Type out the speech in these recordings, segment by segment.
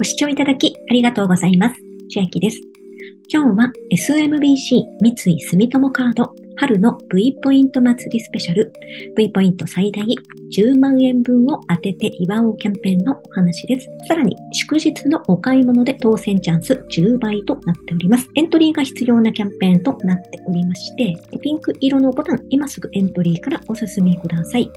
ご視聴いただきありがとうございます。千秋です。今日は SMBC 三井住友カード春の V ポイント祭りスペシャル V ポイント最大10万円分を当てて祝おうキャンペーンのお話です。さらに祝日のお買い物で当選チャンス10倍となっております。エントリーが必要なキャンペーンとなっておりまして、ピンク色のボタン今すぐエントリーからお進みください。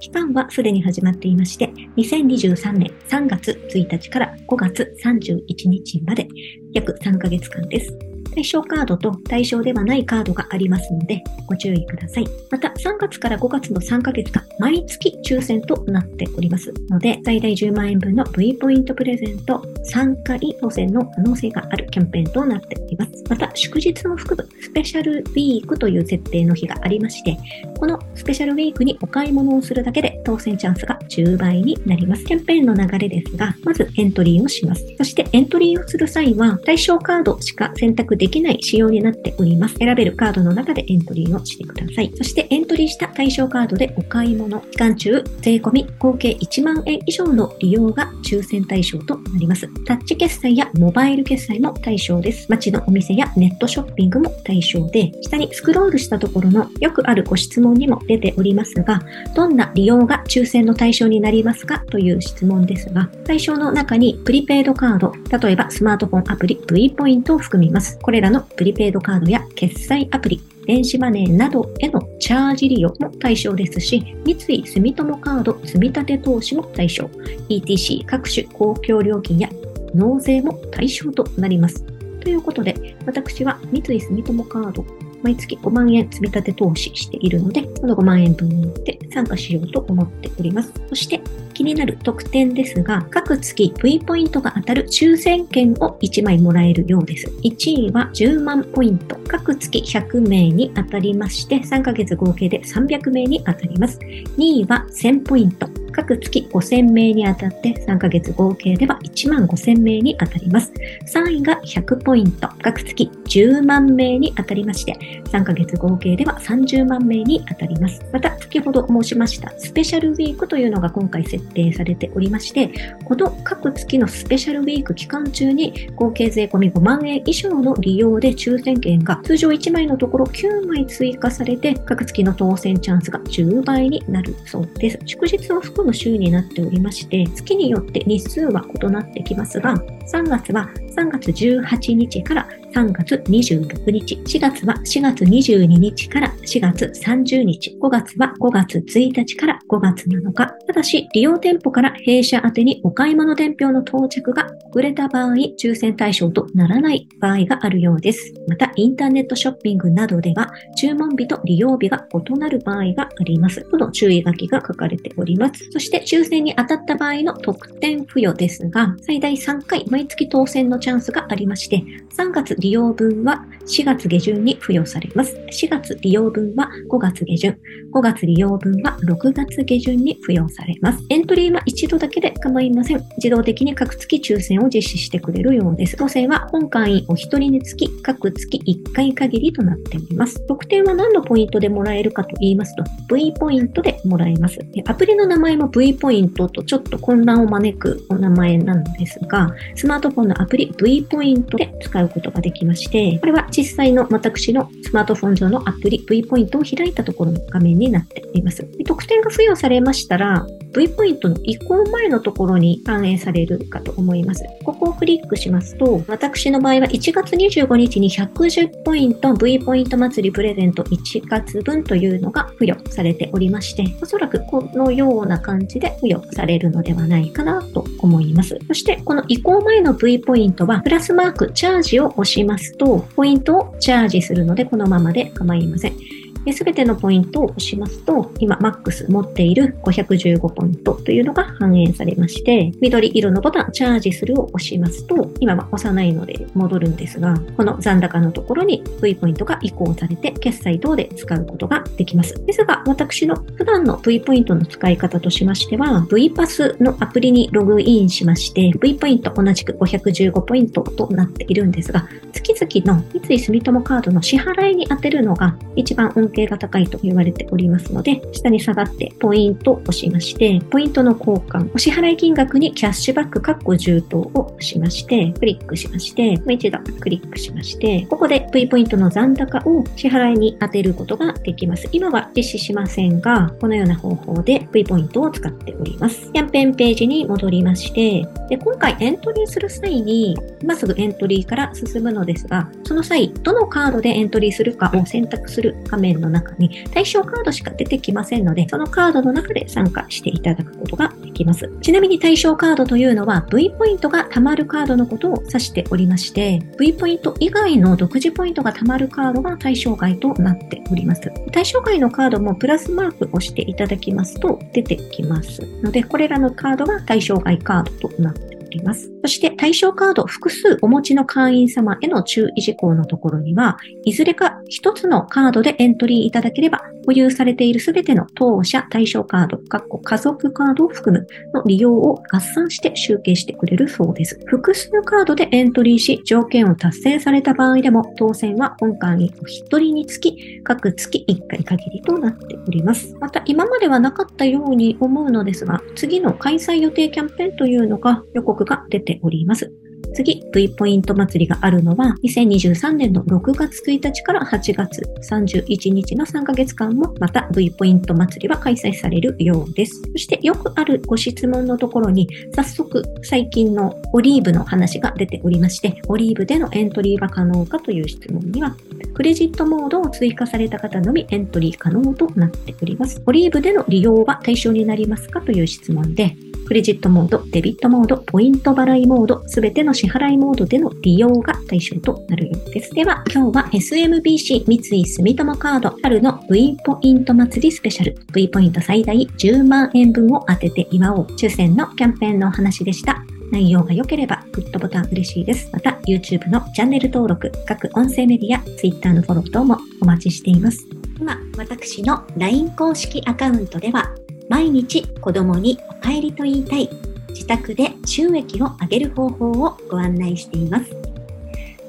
期間はすでに始まっていまして、2023年3月1日から5月31日まで約3ヶ月間です。対象カードと対象ではないカードがありますので、ご注意ください。また、3月から5月の3ヶ月間、毎月抽選となっておりますので、最大10万円分の V ポイントプレゼント3回当選の可能性があるキャンペーンとなっております。また、祝日を含むスペシャルウィークという設定の日がありまして、このスペシャルウィークにお買い物をするだけで当選チャンスが10倍になります。キャンペーンの流れですが、まずエントリーをします。そしてエントリーをする際は、対象カードしか選択でできない仕様になっております。選べるカードの中でエントリーをしてください。そしてエントリーした対象カードでお買い物、期間中、税込み合計1万円以上の利用が抽選対象となります。タッチ決済やモバイル決済も対象です。街のお店やネットショッピングも対象で、下にスクロールしたところのよくあるご質問にも出ておりますが、どんな利用が抽選の対象になりますかという質問ですが、対象の中にプリペイドカード、例えばスマートフォンアプリ V ポイントを含みます。ここれらのプリペイドカードや決済アプリ、電子マネーなどへのチャージ利用も対象ですし、三井住友カード積立投資も対象、ETC 各種公共料金や納税も対象となります。ということで、私は三井住友カード毎月5万円積み立て投資しているので、この5万円分で参加しようと思っております。そして、気になる特典ですが、各月 V ポイントが当たる抽選券を1枚もらえるようです。1位は10万ポイント。各月100名に当たりまして、3ヶ月合計で300名に当たります。2位は1000ポイント。各月5000名に当たって3ヶ月合計では1万5000名に当たります。3位が100ポイント。各月10万名に当たりまして、3ヶ月合計では30万名に当たります。また、先ほど申しましたスペシャルウィークというのが今回設定されておりまして、この各月のスペシャルウィーク期間中に合計税込み5万円以上の利用で抽選券が通常1枚のところ9枚追加されて、各月の当選チャンスが10倍になるそうです。祝日を含の週になっておりまして、月によって日数は異なってきますが、3月は3月18日から3月26日、4月は4月22日から4月30日、5月は5月1日から5月7日。ただし、利用店舗から弊社宛てにお買い物伝票の到着が遅れた場合、抽選対象とならない場合があるようです。また、インターネットショッピングなどでは、注文日と利用日が異なる場合があります。との注意書きが書かれております。そして、抽選に当たった場合の特典付与ですが、最大3回毎月当選のチャンスがありまして、3月利用分は4月下旬に付与されます。4月利用分は5月下旬、5月利用分は6月下旬に付与されます。エントリーは一度だけで構いません。自動的に各月抽選を実施してくれるようです。当選は本会員お一人につき各月1回限りとなっております。特典は何のポイントでもらえるかと言いますと、V ポイントでもらえます。アプリの名前も V ポイントとちょっと混乱を招くお名前なんですが、スマートフォンのアプリ V ポイントで使うことができまして、これは実際の私のスマートフォン上のアプリ V ポイントを開いたところの画面になっています。特典が付与されましたら、V ポイントの移行前のところに反映されるかと思います。ここをクリックしますと、私の場合は1月25日に110ポイント V ポイント祭りプレゼント1月分というのが付与されておりまして、おそらくこのような感じで付与されるのではないかなと思います。そして、この移行前の V ポイントは、プラスマークチャージを押しますと、ポイントをチャージするので、このままで構いません。すべてのポイントを押しますと、今、マックス持っている515ポイントというのが反映されまして、緑色のボタン、チャージするを押しますと、今は押さないので戻るんですが、この残高のところに V ポイントが移行されて、決済等で使うことができます。ですが、私の普段の V ポイントの使い方としましては、V パスのアプリにログインしまして、V ポイント同じく515ポイントとなっているんですが、月々の三井住友カードの支払いに当てるのが一番恩係が高いと言われておりますので、下に下がってポイントを押しまして、ポイントの交換、お支払い金額にキャッシュバック括弧充当をしまして、クリックしまして、もう一度クリックしまして、ここで V ポイントの残高を支払いに当てることができます。今は実施しませんが、このような方法で V ポイントを使っております。キャンペーンページに戻りまして、で今回エントリーする際に、今すぐエントリーから進むのですが、その際、どのカードでエントリーするかを選択する画面の中に対象カードしか出てきませんので、そのカードの中で参加していただくことができます。ちなみに対象カードというのは V ポイントが貯まるカードのことを指しておりまして、V ポイント以外の独自ポイントが貯まるカードが対象外となっております。対象外のカードもプラスマークをしていただきますと出てきますので、これらのカードが対象外カードとなってります。そして対象カード複数お持ちの会員様への注意事項のところには、いずれか一つのカードでエントリーいただければ、保有されているすべての当社対象カード、家族カードを含むの利用を合算して集計してくれるそうです。複数カードでエントリーし、条件を達成された場合でも、当選は本会員お一人につき、各月1回限りとなっております。また、今まではなかったように思うのですが、次の開催予定キャンペーンというのが予告が出ております。次、V ポイント祭りがあるのは、2023年の6月1日から8月31日の3ヶ月間も、また V ポイント祭りは開催されるようです。そしてよくあるご質問のところに、早速最近のオリーブの話が出ておりまして、オリーブでのエントリーは可能かという質問には、クレジットモードを追加された方のみエントリー可能となっております。オリーブでの利用は対象になりますかという質問で、クレジットモード、デビットモード、ポイント払いモード、すべての支払いモードでの利用が対象となるようです。では、今日は SMBC 三井住友カード春の V ポイント祭りスペシャル V ポイント最大10万円分を当てて祝おう抽選のキャンペーンのお話でした。内容が良ければグッドボタン嬉しいです。また YouTube のチャンネル登録、各音声メディア、Twitter のフォロー等もお待ちしています。今、私の LINE 公式アカウントでは毎日子供にお帰りと言いたい自宅で収益を上げる方法をご案内しています。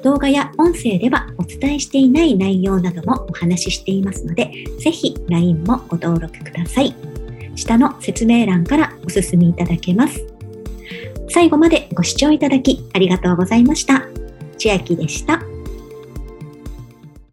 動画や音声ではお伝えしていない内容などもお話ししていますので、ぜひ LINE もご登録ください。下の説明欄からお進みいただけます。最後までご視聴いただきありがとうございました。千秋でした。